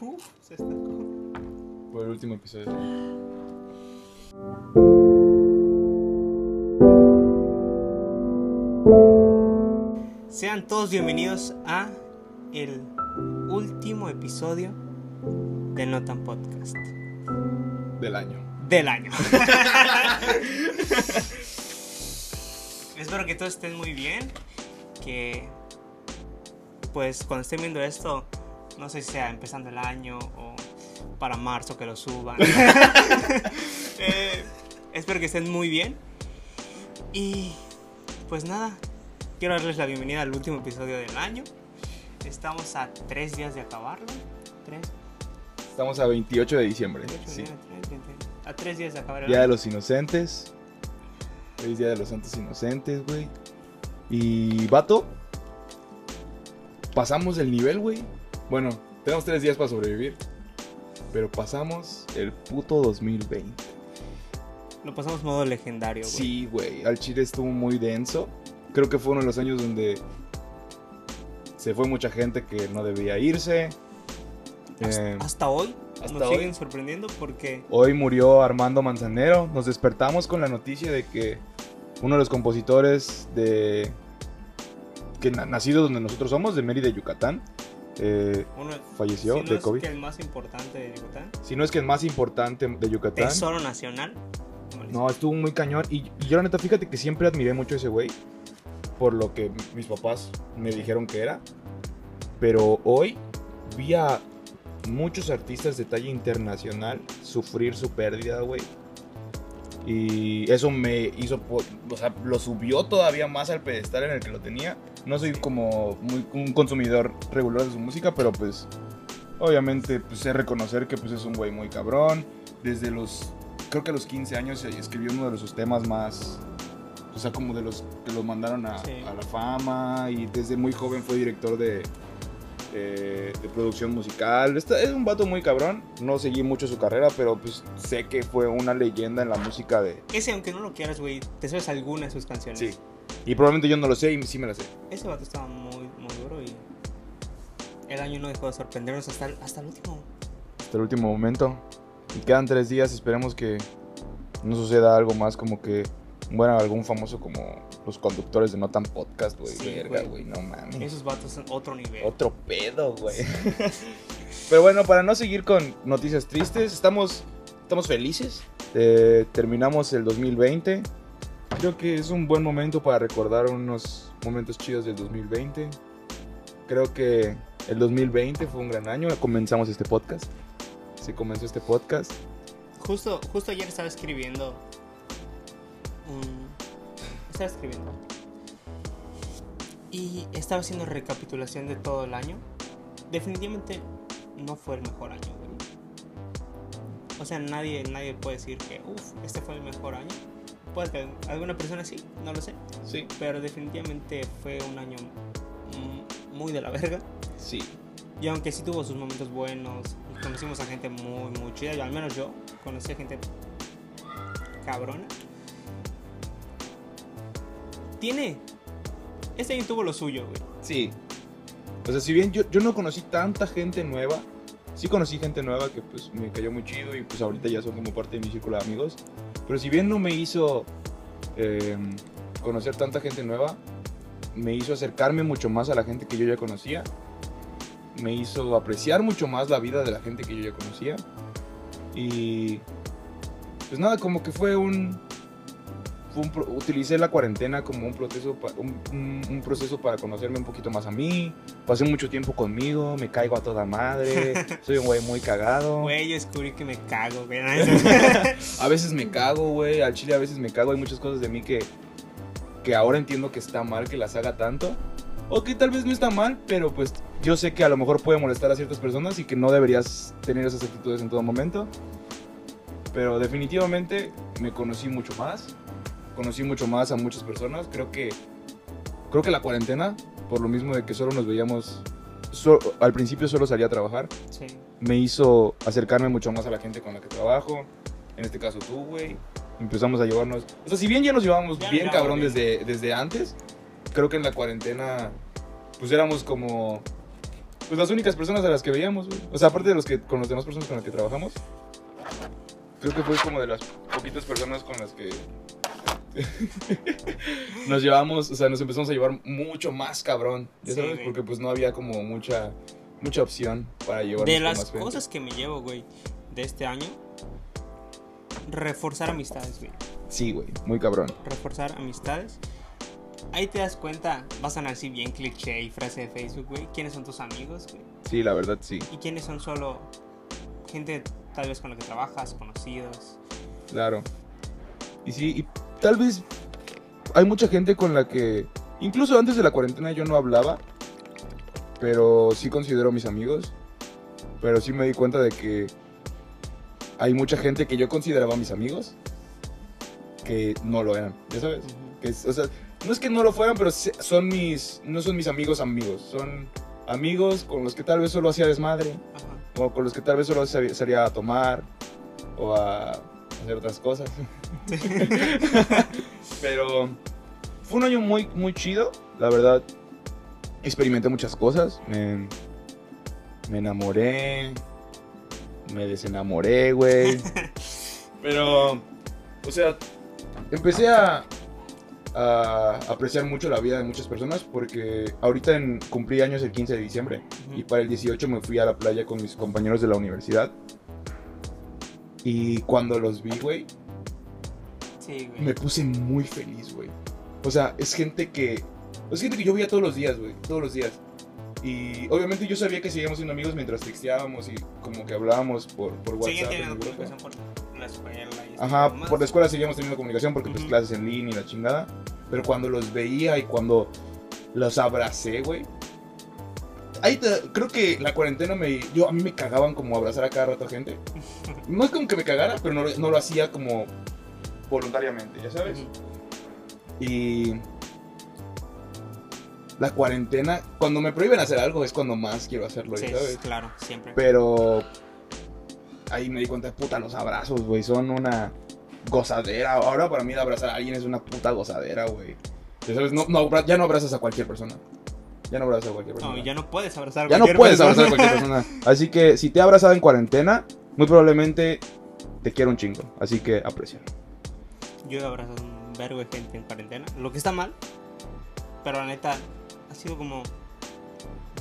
Uf, se Por el último episodio. Sean todos bienvenidos a el último episodio del Notan Podcast Del año. del año. Espero que todos estén muy bien. Que pues cuando estén viendo esto, no sé si sea empezando el año o para marzo que lo suban. Eh, espero que estén muy bien. Y pues nada, quiero darles la bienvenida al último episodio del año. Estamos a tres días de acabarlo. Tres, Estamos a 28 de diciembre. 28, Sí. 29, 30, a tres días de acabar el Día de los Inocentes. Hoy es Día de los Santos Inocentes, güey. Y, vato, pasamos el nivel, güey. Bueno, tenemos tres días para sobrevivir. Pero pasamos el puto 2020. Lo pasamos modo legendario, güey. Sí, güey. Al Chile estuvo muy denso. Creo que fue uno de los años donde se fue mucha gente que no debía irse. Hasta, Eh, hasta hoy hasta nos hoy. siguen sorprendiendo porque Hoy murió Armando Manzanero. Nos despertamos con la noticia de que uno de los compositores de. que na- nacido donde nosotros somos, de Mérida, Yucatán, eh, uno falleció si no de es COVID. que el más importante de Yucatán, Si no es que el más importante de Yucatán. Tesoro Nacional. No, estuvo muy cañón. Y, y yo, la neta, fíjate que siempre admiré mucho a ese güey. Por lo que mis papás me dijeron que era. Pero hoy vi a muchos artistas de talla internacional sufrir su pérdida, güey. Y eso me hizo, o sea, lo subió todavía más al pedestal en el que lo tenía. No soy como muy, un consumidor regular de su música, pero pues obviamente pues sé reconocer que pues es un güey muy cabrón. Desde los, creo que a los 15 años eh, escribió uno de sus temas más, o sea, como de los que los mandaron a, Sí. a la fama y desde muy joven fue director de, eh, de producción musical. Está- es un vato muy cabrón. No seguí mucho su carrera, pero pues sé que fue una leyenda en la música de... Ese, aunque no lo quieras, güey, te sabes alguna de sus canciones. Sí. Y probablemente yo no lo sé y sí me la sé. Ese vato estaba muy, muy duro y el año no dejó de sorprendernos hasta el, hasta el último. Hasta el último momento. Y quedan tres días, esperemos que no suceda algo más como que muera algún famoso como los conductores de Notan Podcast, güey. Sí, Verga, güey, no mames. Esos vatos son otro nivel. Otro pedo, güey. Pero bueno, para no seguir con noticias tristes, estamos, estamos felices. Eh, terminamos el 2020. Creo que es un buen momento para recordar unos momentos chidos del 2020. Creo que el 2020 fue un gran año. Comenzamos este podcast. Se comenzó este podcast. Justo, justo ayer estaba escribiendo Estaba escribiendo. Y estaba haciendo recapitulación de todo el año. Definitivamente no fue el mejor año. O sea, nadie, nadie puede decir que, uff, este fue el mejor año. Puede que alguna persona sí, no lo sé. Sí, Pero definitivamente fue un año muy de la verga. sí. Y aunque sí tuvo sus momentos buenos, conocimos a gente muy, muy chida, y al menos yo conocí a gente cabrona. Tiene. Este año tuvo lo suyo, güey. Sí. O sea, si bien yo, yo no conocí tanta gente nueva, sí conocí gente nueva que pues me cayó muy chido y pues ahorita ya son como parte de mi círculo de amigos. Pero si bien no me hizo eh, conocer tanta gente nueva, me hizo acercarme mucho más a la gente que yo ya conocía. Me hizo apreciar mucho más la vida de la gente que yo ya conocía. Y pues nada, como que fue un, fue un pro- utilicé la cuarentena como un proceso, pa- un, un- un proceso para conocerme un poquito más a mí. Pasé mucho tiempo conmigo, me caigo a toda madre, soy un güey muy cagado. Güey, yo descubrí que me cago, güey. A veces me cago, güey, al chile a veces me cago. Hay muchas cosas de mí que, que ahora entiendo que está mal que las haga tanto. O que tal vez no está mal, pero pues yo sé que a lo mejor puede molestar a ciertas personas y que no deberías tener esas actitudes en todo momento. Pero definitivamente me conocí mucho más. Conocí mucho más a muchas personas. Creo que creo que la cuarentena, por lo mismo de que solo nos veíamos so- al principio solo salía a trabajar, sí. me hizo acercarme mucho más a la gente con la que trabajo. En este caso tú, güey. Empezamos a llevarnos... O sea, si bien ya nos llevábamos Ya bien cabrón bien. desde, desde antes, creo que en la cuarentena pues éramos como pues las únicas personas a las que veíamos, güey. O sea, aparte de los que con las demás personas con las que trabajamos, creo que fue como de las poquitas personas con las que nos llevamos, o sea, nos empezamos a llevar mucho más cabrón, ya Sí, sabes, güey. porque pues no había como mucha mucha opción para llevarnos De las más gente. cosas que me llevo, güey, de este año, reforzar amistades, güey. Sí, güey, muy cabrón. Reforzar amistades. Ahí te das cuenta, vas a así bien cliché y frase de Facebook, güey. ¿Quiénes son tus amigos, güey? Sí, la verdad sí. Y quiénes son solo gente tal vez con la que trabajas, conocidos. Claro. Y sí, y tal vez hay mucha gente con la que, incluso antes de la cuarentena yo no hablaba, pero sí considero mis amigos. Pero sí me di cuenta de que hay mucha gente que yo consideraba mis amigos que no lo eran, ¿ya sabes? Ujú. Que es- o sea, no es que no lo fueran, pero son mis, no son mis amigos amigos, son amigos con los que tal vez solo hacía desmadre, Ajá. o con los que tal vez solo salía a tomar o a hacer otras cosas. Pero fue un año muy, muy chido, la verdad. Experimenté muchas cosas. Me, me enamoré. Me desenamoré, güey. Pero, o sea, empecé a, a apreciar mucho la vida de muchas personas porque ahorita en- cumplí años el 15 de diciembre. Y para el 18 me fui a la playa con mis compañeros de la universidad. Y cuando los vi, güey, Sí, güey. me puse muy feliz, güey. O sea, es gente que. Es gente que yo veía todos los días, güey. Todos los días. Y obviamente yo sabía que seguíamos siendo amigos mientras texteábamos y como que hablábamos por, por WhatsApp. Teniendo comunicación por la escuela y Ajá, por la escuela seguíamos teniendo comunicación porque pues Ujú. clases en línea y la chingada. Pero cuando los veía y cuando los abracé, güey. Ahí te- creo que la cuarentena me. Yo, a mí me cagaban como abrazar a cada rato a gente. No es como que me cagara, pero no, lo- no lo hacía como voluntariamente, ya sabes. Y. La cuarentena, cuando me prohíben hacer algo es cuando más quiero hacerlo, Sí, ya ¿sabes? claro, siempre. Pero ahí me di cuenta, puta, los abrazos, güey, son una gozadera. Ahora para mí el abrazar a alguien es una puta gozadera, güey. Ya sabes, no, no, ya no abrazas a cualquier persona. Ya no abrazas a cualquier persona. No, ya no puedes abrazar a Ya no cualquier puedes persona. abrazar a cualquier persona. Así que si te he abrazado en cuarentena, muy probablemente te quiero un chingo. Así que aprecia. Yo he abrazado un vergo de gente en cuarentena, lo que está mal, pero la neta ha sido como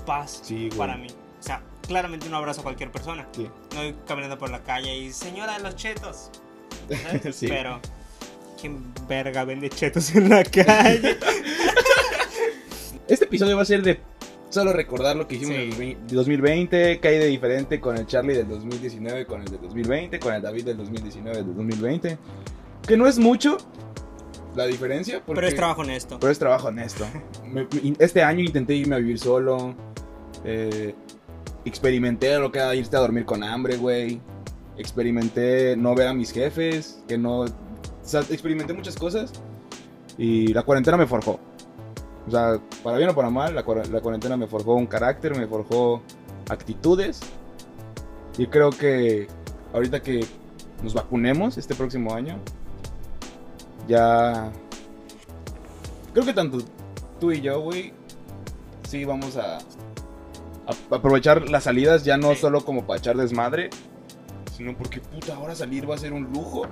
paz Sí, para mí. O sea, claramente no abrazo a cualquier persona. Sí. No voy caminando por la calle y señora de los chetos. Pero ¿quién verga vende chetos en la calle? Este episodio va a ser de solo recordar lo que hicimos Sí. en el 20 2020, que hay de diferente con el Charlie del 2019, con el del 2020, con el David del 2019, del 2020. Que no es mucho la diferencia, porque, pero es trabajo honesto. pero es trabajo honesto. Me- este año intenté irme a vivir solo. eh, experimenté lo que era irte a dormir con hambre, güey. Experimenté no ver a mis jefes, que no... O sea, experimenté muchas cosas. Y la cuarentena me forjó. O sea, para bien o para mal, la, cuar- la cuarentena me forjó un carácter, me forjó actitudes. Y creo que ahorita que nos vacunemos este próximo año, ya... Creo que tanto tú y yo, güey, sí vamos a, a aprovechar las salidas ya no solo como para echar desmadre, sino porque puta, ahora salir va a ser un lujo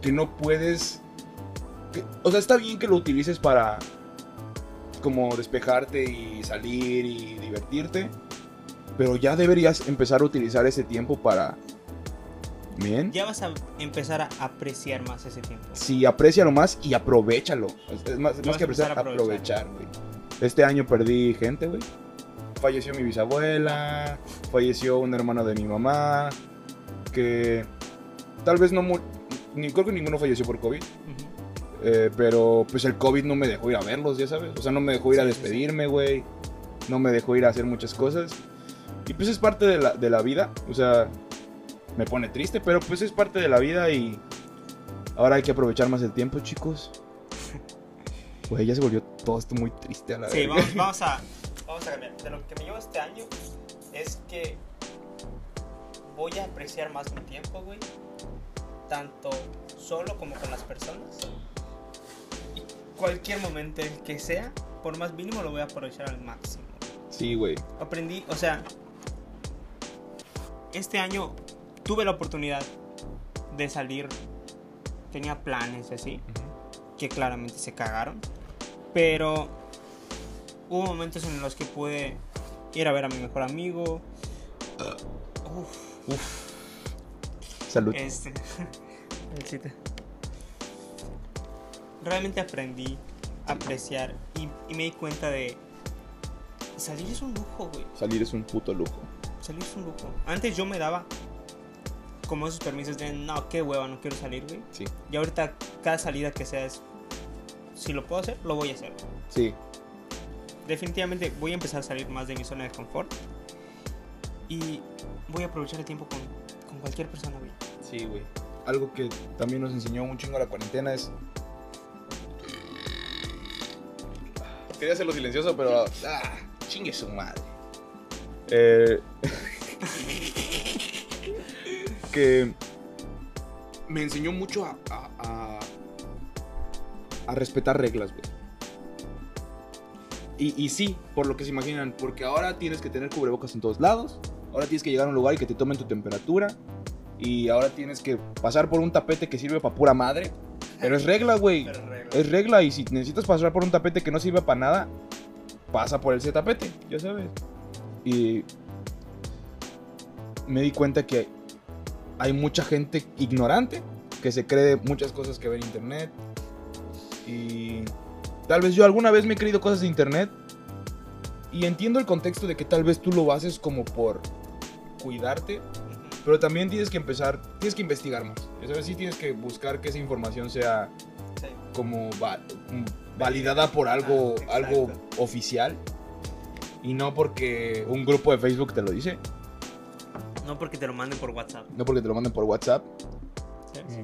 que no puedes... que- o sea, está bien que lo utilices para como despejarte y salir y divertirte, pero ya deberías empezar a utilizar ese tiempo para... Bien. Ya vas a empezar a apreciar más ese tiempo. Sí, aprécialo más y aprovechalo. Es- más, más que apreciar, aprovechar. güey. Este año perdí gente, güey. Falleció mi bisabuela, falleció un hermano de mi mamá, que tal vez no... Ni, creo que ninguno falleció por COVID, Ujú. Eh, pero pues el COVID no me dejó ir a verlos, ya sabes. O sea, no me dejó ir a Sí, sí, sí. despedirme, güey. No me dejó ir a hacer muchas cosas. Y pues es parte de la, de la vida. O sea, me pone triste, pero pues es parte de la vida y ahora hay que aprovechar más el tiempo, chicos. Güey, ya se volvió todo esto muy triste a la Sí, verga. vamos, vamos a, vamos a cambiar. De lo que me llevo este año es que voy a apreciar más mi tiempo, güey. Tanto solo como con las personas. Cualquier momento el que sea, por más mínimo, lo voy a aprovechar al máximo. Sí, güey. Aprendí, o sea, este año tuve la oportunidad de salir. Tenía planes así, que claramente se cagaron. Pero hubo momentos en los que pude ir a ver a mi mejor amigo. Uf, Uf. Salud. este. Realmente aprendí a apreciar y, y me di cuenta de. Salir es un lujo, güey. Salir es un puto lujo. Salir es un lujo. Antes yo me daba como esos permisos de no, qué hueva, no quiero salir, güey. Sí. Y ahorita cada salida que sea es. Si lo puedo hacer, lo voy a hacer. Sí. Definitivamente voy a empezar a salir más de mi zona de confort. Y voy a aprovechar el tiempo con, con cualquier persona, güey. Sí, güey. Algo que también nos enseñó un chingo la cuarentena es. Quería hacerlo silencioso, pero. ¡Ah! Chingue su madre. Eh, que me enseñó mucho a, a, a- respetar reglas, güey. Y, y sí, por lo que se imaginan, porque ahora tienes que tener cubrebocas en todos lados. Ahora tienes que llegar a un lugar y que te tomen tu temperatura. Y ahora tienes que pasar por un tapete que sirve para pura madre. Pero es regla, güey. Es regla y si necesitas pasar por un tapete que no sirve para nada, pasa por ese tapete, ya sabes. Y me di cuenta que hay mucha gente ignorante que se cree muchas cosas que ve en internet. Y tal vez yo alguna vez me he creído cosas de internet. Y entiendo el contexto de que tal vez tú lo haces como por cuidarte. Pero también tienes que empezar, tienes que investigar más. Ya sabes, sí tienes que buscar que esa información sea Sí. como va- mm, validada por algo, Ah, algo oficial y no porque un grupo de Facebook te lo dice, No porque te lo manden por WhatsApp. no porque te lo manden por WhatsApp. ¿Sabes?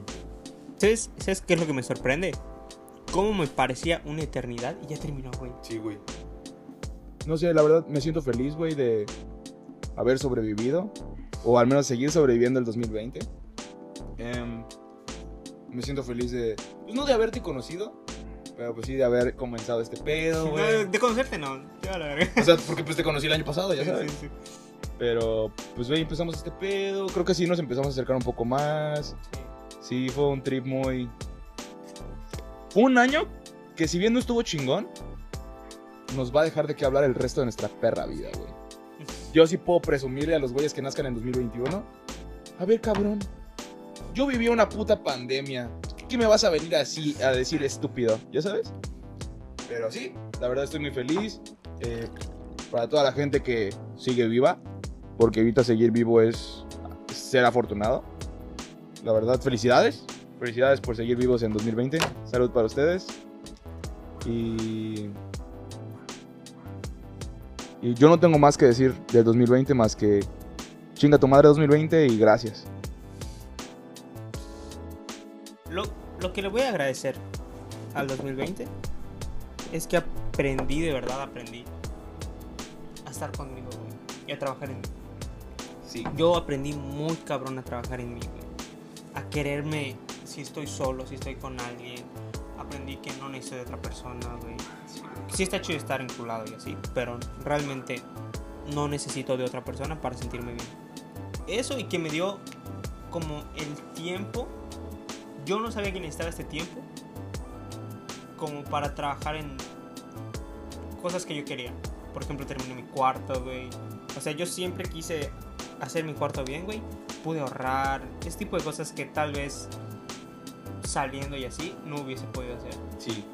¿Sabes, ¿Sabes qué es lo que me sorprende? Cómo me parecía una eternidad y ya terminó, güey. Sí, güey. No sé, la verdad me siento feliz, güey, de haber sobrevivido o al menos seguir sobreviviendo el 2020. Em, me siento feliz de, pues no de haberte conocido, pero pues sí de haber comenzado este pedo, No, güey. de conocerte no. Ya la verga. O sea, porque pues te conocí el año pasado, ya sabes. sí, sí. Pero, pues, güey, empezamos este pedo. Creo que sí nos empezamos a acercar un poco más. Sí, fue un trip muy. Fue un año que, si bien no estuvo chingón, nos va a dejar de qué hablar el resto de nuestra perra vida, güey. Yo sí puedo presumirle a los güeyes que nazcan en 2021. A ver, cabrón. Yo viví una puta pandemia. ¿Qué me vas a venir así a decir estúpido? ¿Ya sabes? Pero sí, la verdad estoy muy feliz. Eh, para toda la gente que sigue viva, porque ahorita seguir vivo es ser afortunado. La verdad, felicidades. Felicidades por seguir vivos en 2020. Salud para ustedes. Y. Y yo no tengo más que decir del 2020 más que chinga tu madre 2020 y gracias. Lo, que le voy a agradecer al 2020 es que aprendí, de verdad aprendí, a estar conmigo, güey. Y a trabajar en mí. Sí. Yo aprendí muy cabrón a trabajar en mí, güey. A quererme si estoy solo, si estoy con alguien. Aprendí que no necesito de otra persona, güey. Sí está chido estar enculado y así, pero realmente no necesito de otra persona para sentirme bien. Eso y que me dio como el tiempo. Yo no sabía que necesitaba este tiempo como para trabajar en cosas que yo quería. Por ejemplo, terminé mi cuarto, güey. O sea, yo siempre quise hacer mi cuarto bien, güey. Pude ahorrar. Ese tipo de cosas que tal vez saliendo y así no hubiese podido hacer. Sí.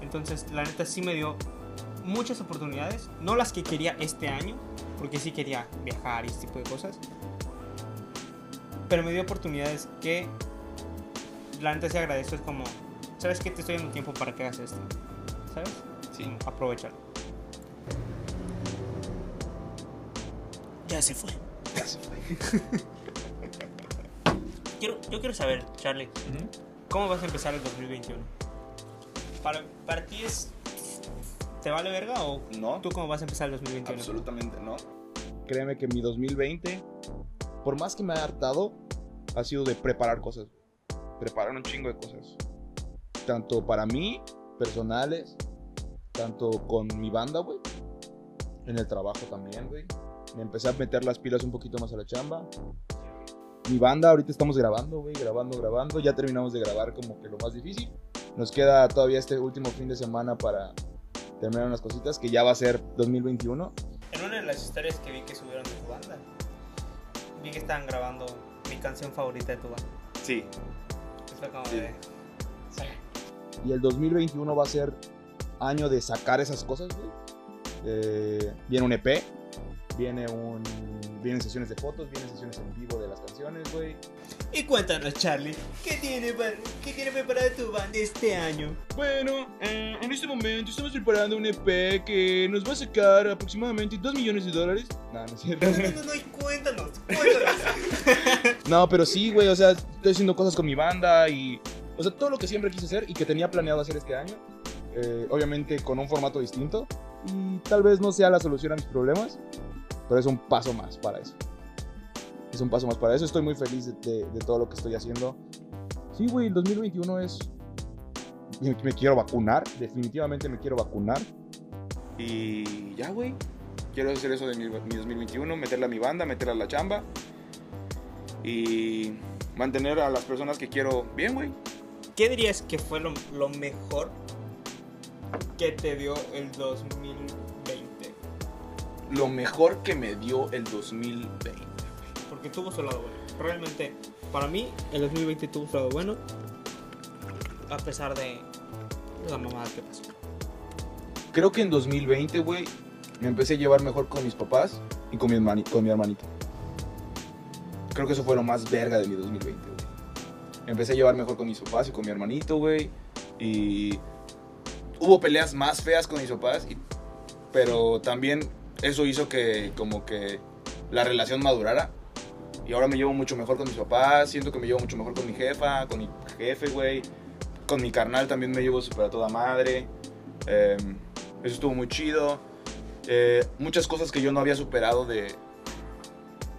Entonces, la neta sí me dio muchas oportunidades. No las que quería este año, porque sí quería viajar y ese tipo de cosas. Pero me dio oportunidades que la neta sí agradezco. Es como, ¿sabes qué? Te estoy dando tiempo para que hagas esto. ¿Sabes? Sí. Aprovechalo. Ya se fue. Quiero, yo quiero saber, Charlie, ¿cómo vas a empezar el 2021? ¿Para, para ti es... ¿Te vale verga o No. tú cómo vas a empezar el 2021? Absolutamente no. Créeme que mi 2020, por más que me ha hartado, ha sido de preparar cosas. Preparar un chingo de cosas. Tanto para mí, personales, tanto con mi banda, güey. En el trabajo también, güey. Me empecé a meter las pilas un poquito más a la chamba. Mi banda, ahorita estamos grabando, güey, grabando, grabando. Ya terminamos de grabar como que lo más difícil. Nos queda todavía este último fin de semana para terminar unas cositas que ya va a ser 2021. En una de las historias que vi que subieron de tu banda, vi que estaban grabando mi canción favorita de tu banda. Sí. Y Fue como Sí. de. Sí. Y el 2021 va a ser año de sacar esas cosas, güey. Eh, viene un EP, viene un, vienen sesiones de fotos, vienen sesiones en vivo de las canciones, güey. Y cuéntanos, Charlie, ¿qué tiene, qué tiene preparado tu banda este año? Bueno, eh, en este momento estamos preparando un EP que nos va a sacar aproximadamente 2 millones de dólares. No, no es cierto. No, no, no, no, y cuéntanos, cuéntanos. No, pero sí, güey, o sea, estoy haciendo cosas con mi banda y... O sea, todo lo que siempre quise hacer y que tenía planeado hacer este año. eh, obviamente con un formato distinto. Y tal vez no sea la solución a mis problemas, pero es un paso más para eso. Es un paso más para eso. Estoy muy feliz de, de- de todo lo que estoy haciendo. Sí, güey, el 2021 es... Me, me quiero vacunar, definitivamente me quiero vacunar. Y ya, güey. Quiero hacer eso de mi, mi 2021, meterla a mi banda, meterla a la chamba. Y mantener a las personas que quiero bien, güey. ¿Qué dirías que fue lo, lo mejor que te dio el 2020? Lo mejor que me dio el 2020. Porque tuvo su lado bueno. Realmente, para mí, el 2020 tuvo su lado bueno. A pesar de la mamada que pasó. Creo que en 2020, güey, me empecé a llevar mejor con mis papás y con mi, hermani- con mi hermanito. Creo que eso fue lo más verga de mi 2020, güey. Me empecé a llevar mejor con mis papás y con mi hermanito, güey. Y hubo peleas más feas con mis papás, y- pero también eso hizo que como que la relación madurara. Y ahora me llevo mucho mejor con mis papás, siento que me llevo mucho mejor con mi jefa, con mi jefe, güey. Con mi carnal también me llevo súper a toda madre. Em, eso estuvo muy chido. Eh, muchas cosas que yo no había superado de,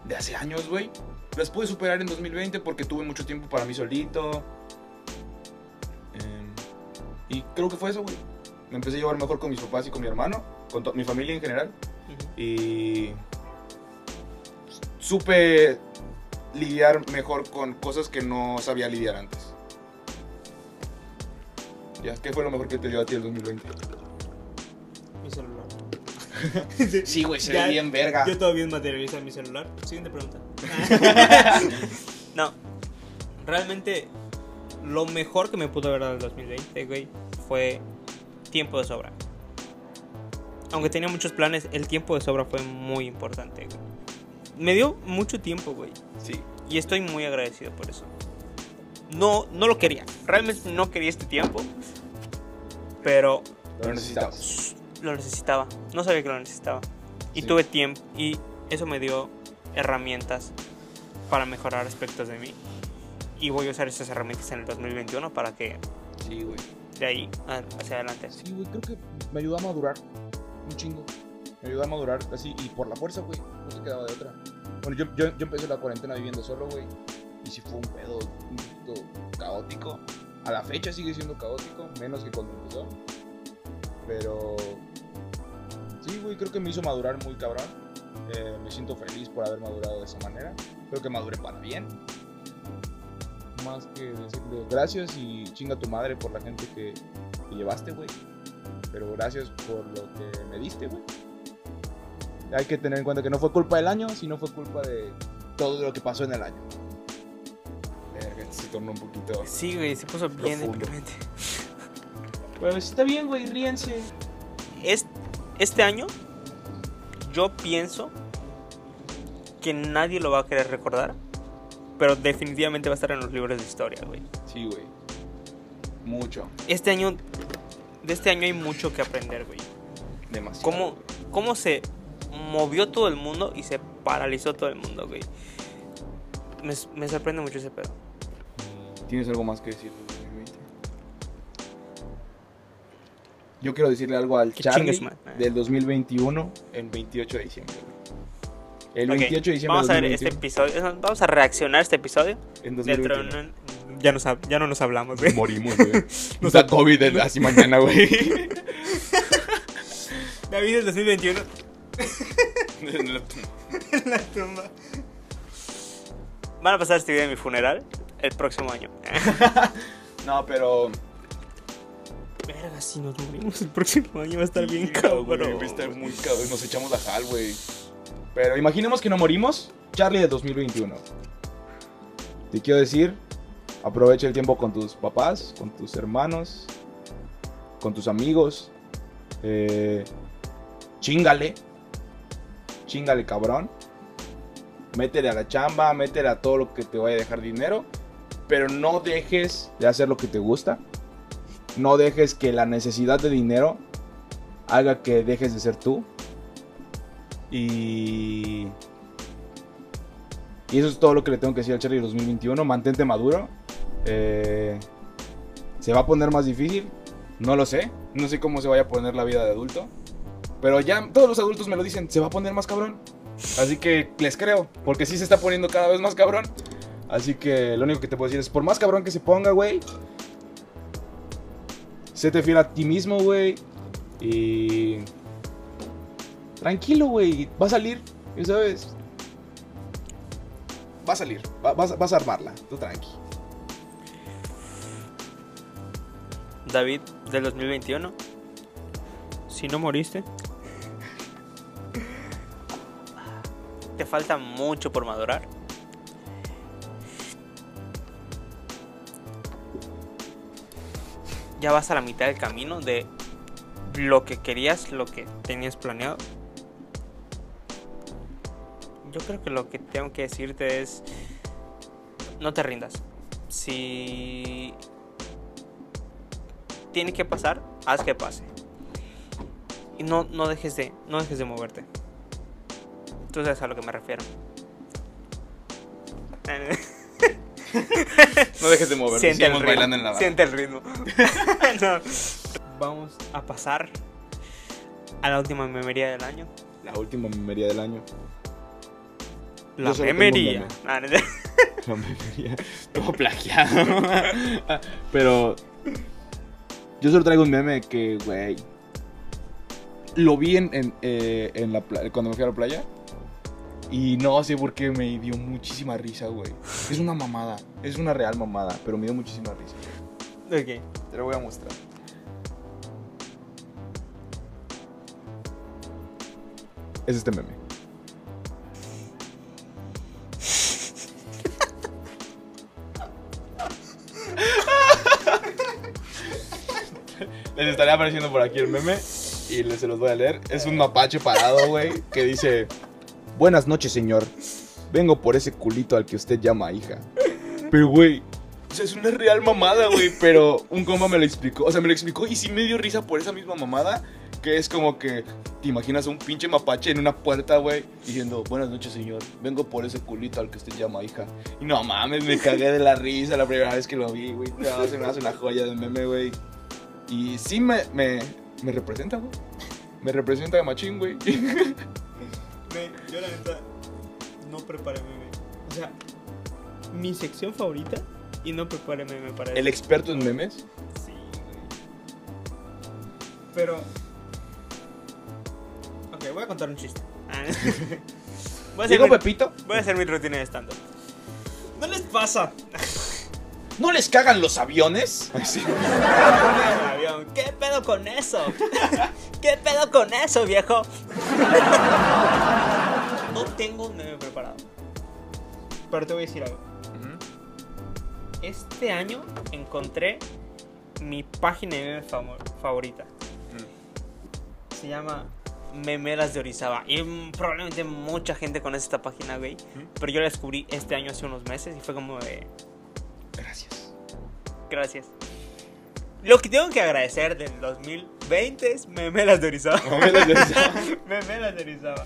de hace años, güey. Las pude superar en 2020 porque tuve mucho tiempo para mí solito. Em, y creo que fue eso, güey. Me empecé a llevar mejor con mis papás y con mi hermano, con mi familia en general. Y supe lidiar mejor con cosas que no sabía lidiar antes. Ya, ¿qué fue lo mejor que te dio a ti el 2020? Mi celular. Sí, güey, se ve bien verga. Yo todavía materializo mi celular. Siguiente pregunta. no. Realmente, lo mejor que me pudo haber dado el 2020, güey, fue tiempo de sobra. Aunque tenía muchos planes, el tiempo de sobra fue muy importante, güey. Me dio mucho tiempo, güey. Sí. Y estoy muy agradecido por eso. No, no lo quería. Realmente no quería este tiempo. Pero Lo necesitabas. lo necesitaba. No sabía que lo necesitaba. Y Sí. tuve tiempo. Y eso me dio herramientas para mejorar aspectos de mí. Y voy a usar esas herramientas en el 2021 para que Sí, güey. de ahí a- hacia adelante. Sí, güey, creo que me ayudó a madurar un chingo. Me ayudó a madurar así y por la fuerza, güey. No te quedaba de otra. Bueno, yo, yo, empecé la cuarentena viviendo solo, güey. Y sí fue un pedo un poquito caótico. A la fecha sigue siendo caótico, menos que cuando empezó. Pero sí, güey, creo que me hizo madurar muy cabrón. Eh, me siento feliz por haber madurado de esa manera. Creo que maduré para bien. Más que decirle gracias y chinga tu madre por la gente que, que llevaste, güey. Pero gracias por lo que me diste, güey. Hay que tener en cuenta que no fue culpa del año, sino fue culpa de todo lo que pasó en el año. Verga, se tornó un poquito. Sí, güey, se puso bien deprimente. Bueno, está bien, güey, ríense. Es- este año, yo pienso que nadie lo va a querer recordar. Pero definitivamente va a estar en los libros de historia, güey. Sí, güey. Mucho. Este año, de este año hay mucho que aprender, güey. Demasiado. cómo, cómo se movió todo el mundo y se paralizó todo el mundo, güey. Me, me sorprende mucho ese pedo. ¿Tienes algo más que decir del 2020? Yo quiero decirle algo al Charlie chingues, del 2021 el 28 de diciembre. El Ok, 28 de diciembre Vamos a ver este 2021. episodio. Vamos a reaccionar a este episodio. En Dentro de 2021. un- ya, nos, hab- ya no nos hablamos, güey. Morimos, güey. Nos da COVID el- así mañana, güey. David del 2021. En la tumba. en la tumba. Van a pasar este video en mi funeral el próximo año. No, pero. Verga, si nos morimos el próximo año va a estar bien cabrón. güey, Va a estar muy cabrón. Nos echamos la jal, güey. Pero imaginemos que no morimos. Charlie de 2021. Te quiero decir, aprovecha el tiempo con tus papás, con tus hermanos, con tus amigos. Eh, chingale. Chingale, cabrón. Métele a la chamba, métele a todo lo que te vaya a dejar dinero. Pero no dejes de hacer lo que te gusta. No dejes que la necesidad de dinero haga que dejes de ser tú. Y. Y eso es todo lo que le tengo que decir al Charlie 2021. Mantente maduro. Eh, ¿Se va a poner más difícil? No lo sé. No sé cómo se vaya a poner la vida de adulto. Pero ya todos los adultos me lo dicen. Se va a poner más cabrón. Así que les creo. Porque sí se está poniendo cada vez más cabrón. Así que lo único que te puedo decir es: por más cabrón que se ponga, güey. Séte fiel a ti mismo, güey. Y. Tranquilo, güey. Va a salir, ya sabes. Va a salir. Va- vas, vas a armarla. Tú tranqui. David del 2021. Si no moriste. Te falta mucho por madurar. Ya vas a la mitad del camino de lo que querías, lo que tenías planeado. Yo creo que lo que tengo que decirte es no te rindas. Si tiene que pasar, haz que pase. Y no, no dejes de, no dejes de moverte. Tú sabes a lo que me refiero. No dejes de moverte. Siente el ritmo. bailando en la barra. Siente el ritmo. No. Vamos a pasar a la última memería del año. La última memería del año. La meme. Ah. La memería. Todo plagiado. Pero. Yo solo traigo un meme que, güey. Lo vi en, en, eh, en la cuando me fui a la playa. Y no sé por qué me dio muchísima risa, güey. Es una mamada. Es una real mamada. Pero me dio muchísima risa. Ok. Te lo voy a mostrar. Es este meme. Les estaré apareciendo por aquí el meme y les se los voy a leer. Es un mapache parado, güey, que dice: Buenas noches, señor. Vengo por ese culito al que usted llama hija. Pero, güey, o sea, es una real mamada, güey. Pero un compa me lo explicó. O sea, me lo explicó y sí me dio risa por esa misma mamada. Que es como que te imaginas un pinche mapache en una puerta, güey, diciendo: Buenas noches, señor. Vengo por ese culito al que usted llama hija. Y no mames, me cagué de la risa la primera vez que lo vi, güey. Se me hace una joya de meme, güey. Y sí me, me, me representa, güey. Me representa de machín, güey. Yo la neta no preparé meme. O sea, mi sección favorita y no preparé meme para El eso. experto en memes. Sí, güey. Pero. Ok, voy a contar un chiste. Ah. voy, a hacer mi, Pepito. voy a hacer mi rutina de stand-up. ¿No les pasa? ¿No les cagan los aviones? Sí. ¿Qué pedo con eso? ¿Qué pedo con eso, viejo? No tengo un meme preparado. Pero te voy a decir algo. Este año encontré mi página de meme famo- favorita. Se llama Memeras de Orizaba. Y mm, probablemente mucha gente conoce esta página, güey. Pero yo la descubrí este año hace unos meses y fue como de... Gracias. Gracias. Lo que tengo que agradecer del 2020 es Memelas de Orizaba. Memelas de Orizaba. Memelas de Orizaba.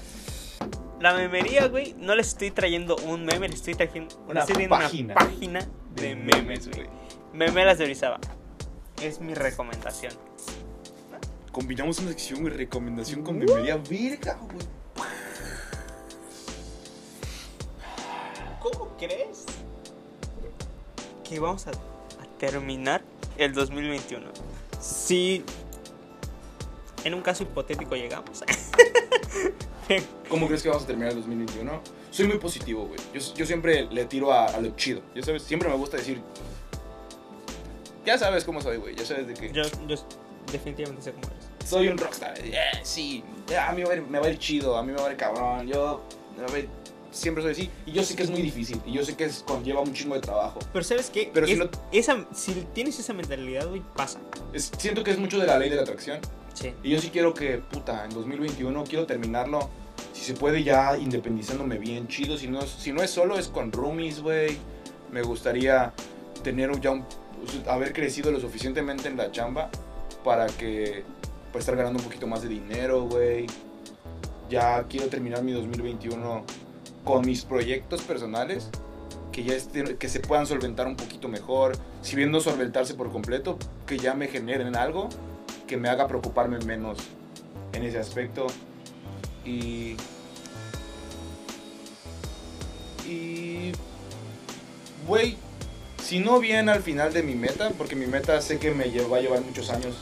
La memería, güey, no les estoy trayendo un meme, les estoy trayendo Una les estoy página. una página de memes, güey. Memelas de Orizaba. Es mi recomendación. Combinamos una sección, güey, recomendación con memería verga, güey. ¿Cómo crees que vamos a, a terminar el 2021? Si en un caso hipotético llegamos. ¿Cómo crees que vamos a terminar el 2021? Soy muy positivo, güey. Yo, yo siempre le tiro a, a lo chido. Ya sabes, siempre me gusta decir. Ya sabes cómo soy, güey. Ya sabes de que. Yo, yo definitivamente sé cómo eres. soy un rockstar. Eh, sí, a mí me va, a ir, me va a ir chido, a mí me va a ir cabrón. Yo me va a ir- siempre soy así. Y yo sé que es muy difícil. Y yo sé que es, conlleva un chingo de trabajo. Pero ¿sabes qué? Pero si Es- no- esa, si tienes esa mentalidad, güey, pasa. Es- siento que es mucho de la ley de la atracción. Sí. Y yo sí quiero que, puta, en 2021 quiero terminarlo. Si se puede ya independizándome bien, chido. Si no, es- si no es solo, es con roomies, güey. Me gustaría tener ya un... Haber crecido lo suficientemente en la chamba para que... Para estar ganando un poquito más de dinero, güey. Ya quiero terminar mi 2021 con mis proyectos personales. Que ya estén- que se puedan solventar un poquito mejor. Si bien no solventarse por completo, que ya me generen algo que me haga preocuparme menos en ese aspecto. Y. Y. Güey, si no bien al final de mi meta, porque mi meta sé que me lle- va a llevar muchos años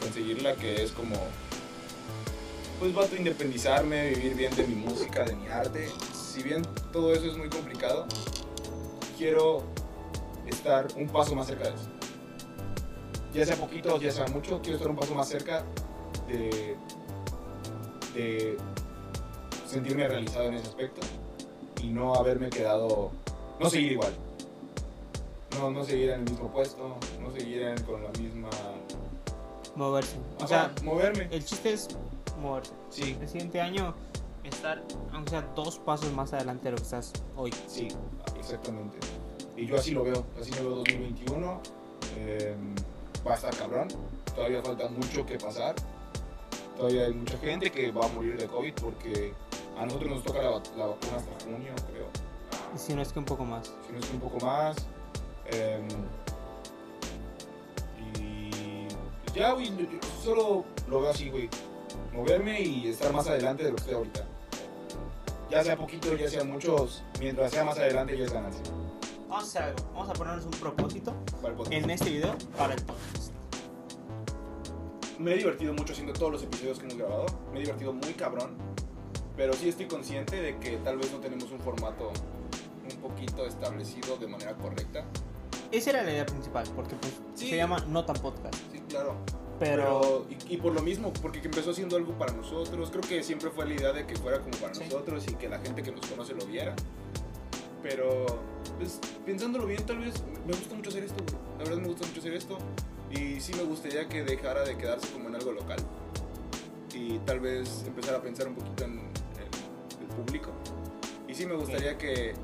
conseguirla, que es como. Pues vato, independizarme, vivir bien de mi música, de mi arte. Si bien todo eso es muy complicado, quiero estar un paso más cerca de eso ya sea poquito, ya sea mucho, quiero estar un paso más cerca de, de sentirme realizado en ese aspecto y no haberme quedado, no seguir igual. No, no seguir en el mismo puesto, no seguir en- con la misma... Moverse. O sea, moverme. el chiste es moverse. Sí, El siguiente año estar, aunque sea dos pasos más adelante de lo que estás hoy. sí, exactamente. Y yo así lo veo, así lo veo 2021. eh, va a estar cabrón, todavía falta mucho que pasar. Todavía hay mucha gente que va a morir de COVID porque a nosotros nos toca la, la vacuna hasta junio, creo. Y si no es que un poco más. Si no es que un poco más. eh, y ya, güey, yo solo lo veo así, güey. Moverme y estar más adelante de lo que estoy ahorita. Ya sea poquito, ya sea muchos, mientras sea más adelante ya es ganancia. Vamos a hacer algo. Vamos a ponernos un propósito en este video para el podcast. Me he divertido mucho haciendo todos los episodios que hemos grabado. Me he divertido muy cabrón. Pero sí estoy consciente de que tal vez no tenemos un formato un poquito establecido de manera correcta. Esa era la idea principal, porque pues Sí. se llama Nota Podcast. Sí, claro. Pero, Pero, y, y por lo mismo, porque que empezó haciendo algo para nosotros, creo que siempre fue la idea de que fuera como para Sí. nosotros y que la gente que nos conoce lo viera. Pero, pues, pensándolo bien, tal vez me gusta mucho hacer esto. La verdad me gusta mucho hacer esto. Y sí me gustaría que dejara de quedarse como en algo local. Y tal vez empezar a pensar un poquito en el, el público. Y sí me gustaría que,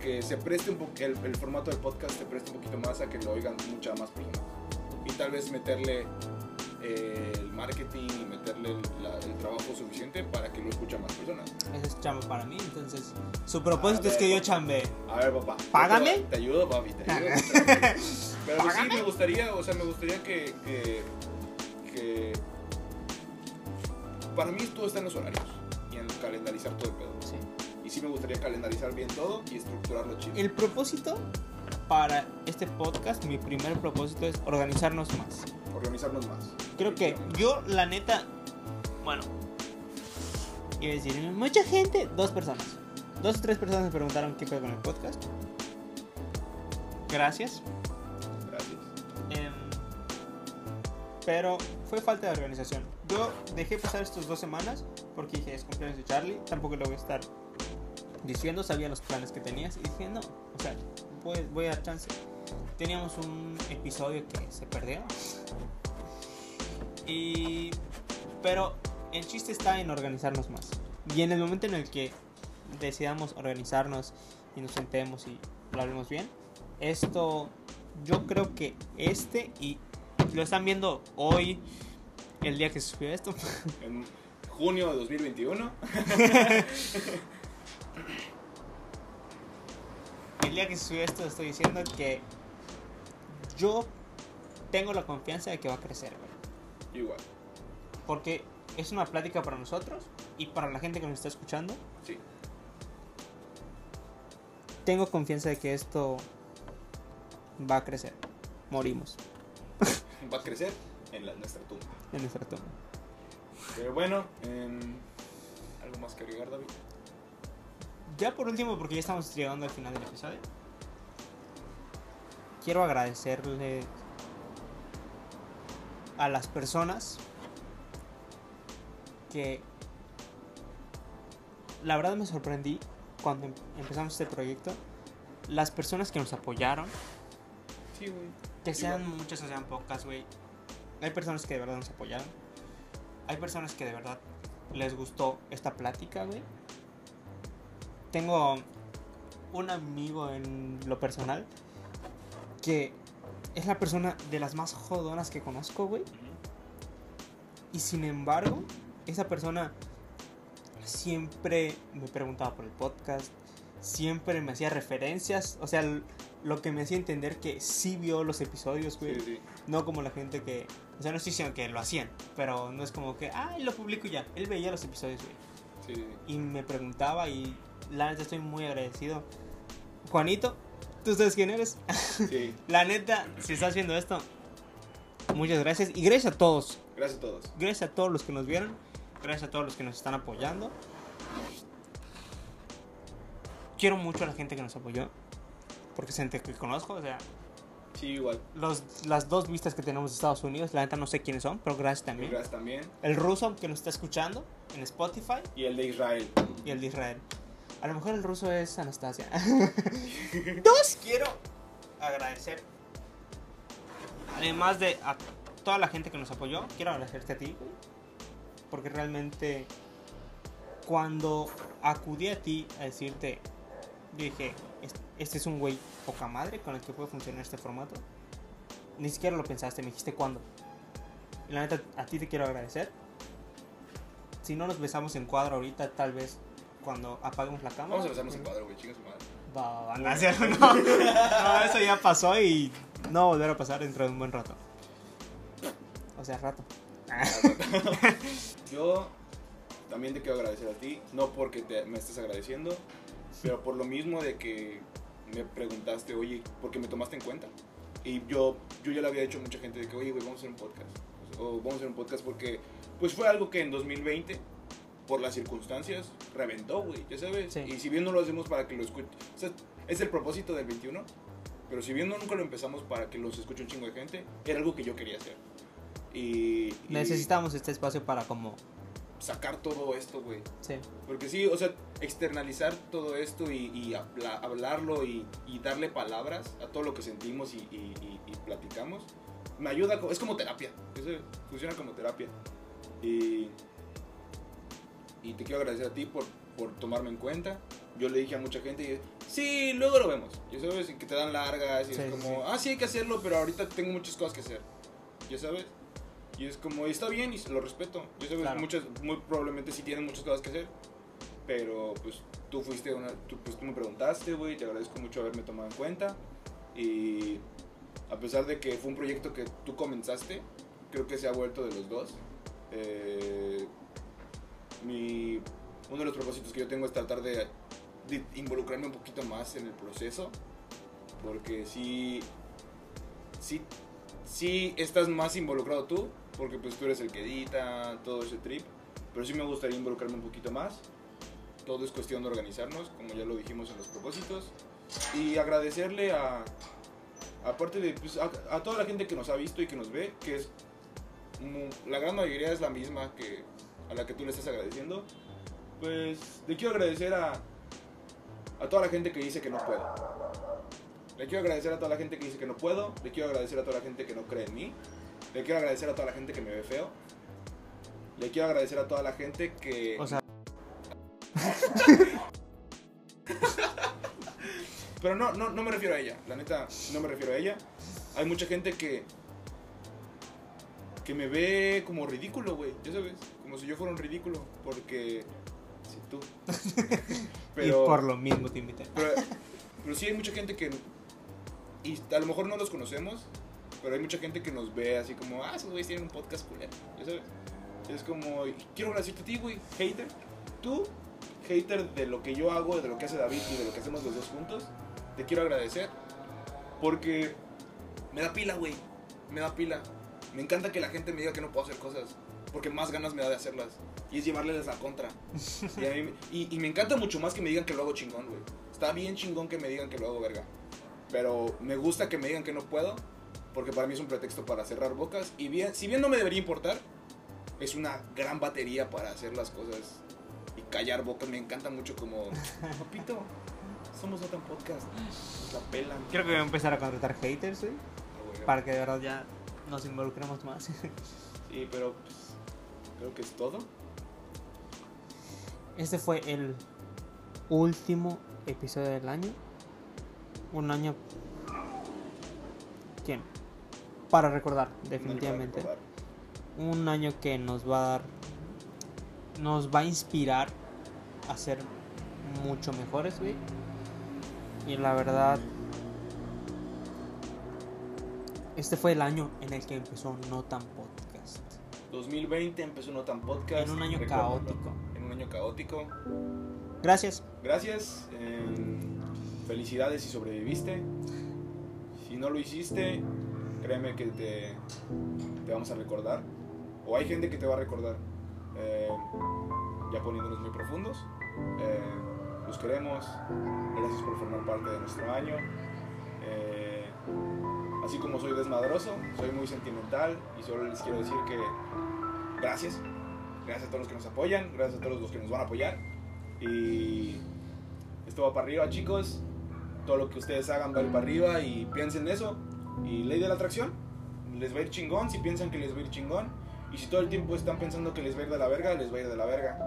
que se preste un el, el formato del podcast se preste un poquito más a que lo oigan muchas más personas y tal vez meterle eh, el marketing y meterle el, la- el trabajo suficiente para que lo escuchen más personas. esa es chamba para mí, entonces su propósito A es que ver. yo chambee. A ver, papá. ¿Págame? Te ayudo, papi, te ayudo. Pero pues sí, me gustaría, o sea, me gustaría que, que, que- Para mí todo está en los horarios y en calendarizar todo el pedo. Sí. Y sí me gustaría calendarizar bien todo y estructurarlo chido. El propósito para este podcast, mi primer propósito es organizarnos más. Organizarnos más. Creo que yo, la neta, bueno, iba a decir, mucha gente, dos personas. Dos o tres personas me preguntaron qué pedo con el podcast. Gracias. Gracias. Em, pero fue falta de organización. Yo dejé pasar estas dos semanas porque dije, es cumpleaños de Charlie, tampoco lo voy a estar diciendo, sabía los planes que tenías y dije, no, o sea, voy, voy a dar chance. Teníamos un episodio que se perdió. Y... Pero el chiste está en organizarnos más. Y en el momento en el que decidamos organizarnos y nos sentemos y lo hablemos bien, esto yo creo que este y lo están viendo hoy, el día que se subió esto. En junio de 2021. El día que se subió esto estoy diciendo que yo tengo la confianza de que va a crecer, güey. Igual. Porque es una plática para nosotros y para la gente que nos está escuchando. Sí. Tengo confianza de que esto va a crecer. Morimos Va a crecer en la- nuestra tumba. en nuestra tumba. Pero bueno, em, más que agregar, David? Ya por último, porque ya estamos llegando al final del episodio. Quiero agradecerle a las personas que la verdad me sorprendí cuando em- empezamos este proyecto. Las personas que nos apoyaron, Sí, güey. que sean Igual. muchas o sean pocas, güey. Hay personas que de verdad nos apoyaron. Hay personas que de verdad les gustó esta plática, güey. Tengo un amigo en lo personal que es la persona de las más jodonas que conozco, güey. Y sin embargo, esa persona siempre me preguntaba por el podcast, siempre me hacía referencias, o sea, lo que me hacía entender que sí vio los episodios, güey. Sí, sí. No como la gente que, o sea, no estoy diciendo que lo hacían, pero no es como que, ah, lo publico ya. Él veía los episodios, güey. Sí. Y me preguntaba y la neta estoy muy agradecido. Juanito, ¿tú sabes quién eres? Sí, La neta, si estás viendo esto, muchas gracias. Y gracias a todos. gracias a todos. Gracias a todos los que nos vieron. Gracias a todos los que nos están apoyando. Quiero mucho a la gente que nos apoyó. Porque es gente que conozco. O sea, Sí, igual. los, las dos vistas que tenemos de Estados Unidos, la neta no sé quiénes son, pero gracias también. gracias también. El ruso que nos está escuchando en Spotify Y el de Israel. y el de Israel. A lo mejor el ruso es Anastasia. Dos, quiero agradecer. Además de a toda la gente que nos apoyó, quiero agradecerte a ti. Porque realmente cuando acudí a ti a decirte, dije, "Es- este es un güey poca madre con el que puede funcionar este formato. Ni siquiera lo pensaste, me dijiste cuándo. Y la neta, a ti te quiero agradecer. Si no nos besamos en cuadro ahorita, tal vez cuando apaguemos la cámara. Vamos a besarnos en cuadro, güey. Chinga su madre. Va, va, no, no. Eso ya pasó y no va a volver a pasar dentro de un buen rato. O sea, rato. Yo también te quiero agradecer a ti, no porque te- me estés agradeciendo, pero por lo mismo de que me preguntaste, oye, ¿por qué me tomaste en cuenta? Y yo, yo ya le había dicho a mucha gente de que, oye, güey, vamos a hacer un podcast. O vamos a hacer un podcast porque, pues fue algo que en 2020, por las circunstancias, reventó, güey, ya sabes. Sí. Y si bien no lo hacemos para que lo escuche, o sea, es el propósito del 21, pero si bien no nunca lo empezamos para que los escuche un chingo de gente, era algo que yo quería hacer. Y, y Necesitamos este espacio para como... sacar todo esto, güey. Sí. Porque sí, o sea, externalizar todo esto y, y habla- hablarlo y, y darle palabras a todo lo que sentimos y, y- platicamos, me ayuda, es como terapia, eso funciona como terapia. Y, y te quiero agradecer a ti por, por tomarme en cuenta. Yo le dije a mucha gente, y, sí, luego lo vemos. Y sabes, y que te dan largas y Sí, es como, sí. ah, sí, hay que hacerlo, pero ahorita tengo muchas cosas que hacer. Ya sabes. Y es como, está bien y lo respeto. Yo sabes, Claro. muchas, muy probablemente sí tienen muchas cosas que hacer. Pero pues tú fuiste una, tú, pues, tú me preguntaste, güey, te agradezco mucho haberme tomado en cuenta. Y a pesar de que fue un proyecto que tú comenzaste, creo que se ha vuelto de los dos. Eh, mi, uno de los propósitos que yo tengo es tratar de, involucrarme un poquito más en el proceso. Porque sí, sí, sí estás más involucrado tú, porque pues tú eres el que edita, todo ese trip. Pero sí me gustaría involucrarme un poquito más. Todo es cuestión de organizarnos, como ya lo dijimos en los propósitos. Y agradecerle a, aparte de, pues, a, toda la gente que nos ha visto y que nos ve, que es, la gran mayoría es la misma que a la que tú le estás agradeciendo. Pues le quiero agradecer a, a toda la gente que dice que no puedo. Le quiero agradecer a toda la gente que dice que no puedo. Le quiero agradecer a toda la gente que no cree en mí. Le quiero agradecer a toda la gente que me ve feo. Le quiero agradecer a toda la gente que... O sea, Pero no, no, no me refiero a ella, la neta, no me refiero a ella. Hay mucha gente que. que me ve como ridículo, güey, ya sabes, como si yo fuera un ridículo, porque. Sí, tú. y por lo mismo te invité. pero, pero sí hay mucha gente que. Y a lo mejor no los conocemos, pero hay mucha gente que nos ve así como, ah, esos güeyes tienen un podcast culero, ya sabes. Es como, quiero agradecerte a ti, güey, hater. Tú, hater de lo que yo hago, de lo que hace David y de lo que hacemos los dos juntos, te quiero agradecer. Porque me da pila, güey. Me da pila. Me encanta que la gente me diga que no puedo hacer cosas. Porque más ganas me da de hacerlas. Y es llevarles la contra. y, a mí me- y- y me encanta mucho más que me digan que lo hago chingón, güey. Está bien chingón que me digan que lo hago verga. Pero me gusta que me digan que no puedo. Porque para mí es un pretexto para cerrar bocas. Y bien, si bien no me debería importar, es una gran batería para hacer las cosas y callar bocas. Me encanta mucho como, papito, somos Notan Podcast. Nos la pelan. Creo que voy a empezar a contratar haters, güey. Ah, güey. Para que de verdad ya nos involucremos más. Sí, pero pues, creo que es todo. Este fue el último episodio del año. Un año. ¿Quién? Para recordar, definitivamente. Para recordar. Un año que nos va a dar. Nos va a inspirar a ser mucho mejores, güey. Y la verdad. Este fue el año en el que empezó No Tan Podcast. 2020 empezó Notan Podcast. En un año caótico. En un año caótico. Gracias. Gracias. eh, felicidades si sobreviviste. Si no lo hiciste, créeme que te, te vamos a recordar. O hay gente que te va a recordar. eh, ya poniéndonos muy profundos. Eh, los queremos. Gracias por formar parte de nuestro año. Así como soy desmadroso, soy muy sentimental y solo les quiero decir que gracias. Gracias a todos los que nos apoyan, gracias a todos los que nos van a apoyar. Y esto va para arriba, chicos. Todo lo que ustedes hagan va a ir para arriba y piensen en eso. Y ley de la atracción, les va a ir chingón si piensan que les va a ir chingón. Y si todo el tiempo están pensando que les va a ir de la verga, les va a ir de la verga.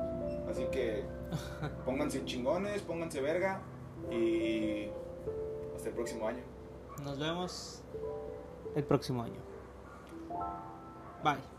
Así que pónganse chingones, pónganse verga. Y hasta el próximo año. Nos vemos el próximo año. Bye.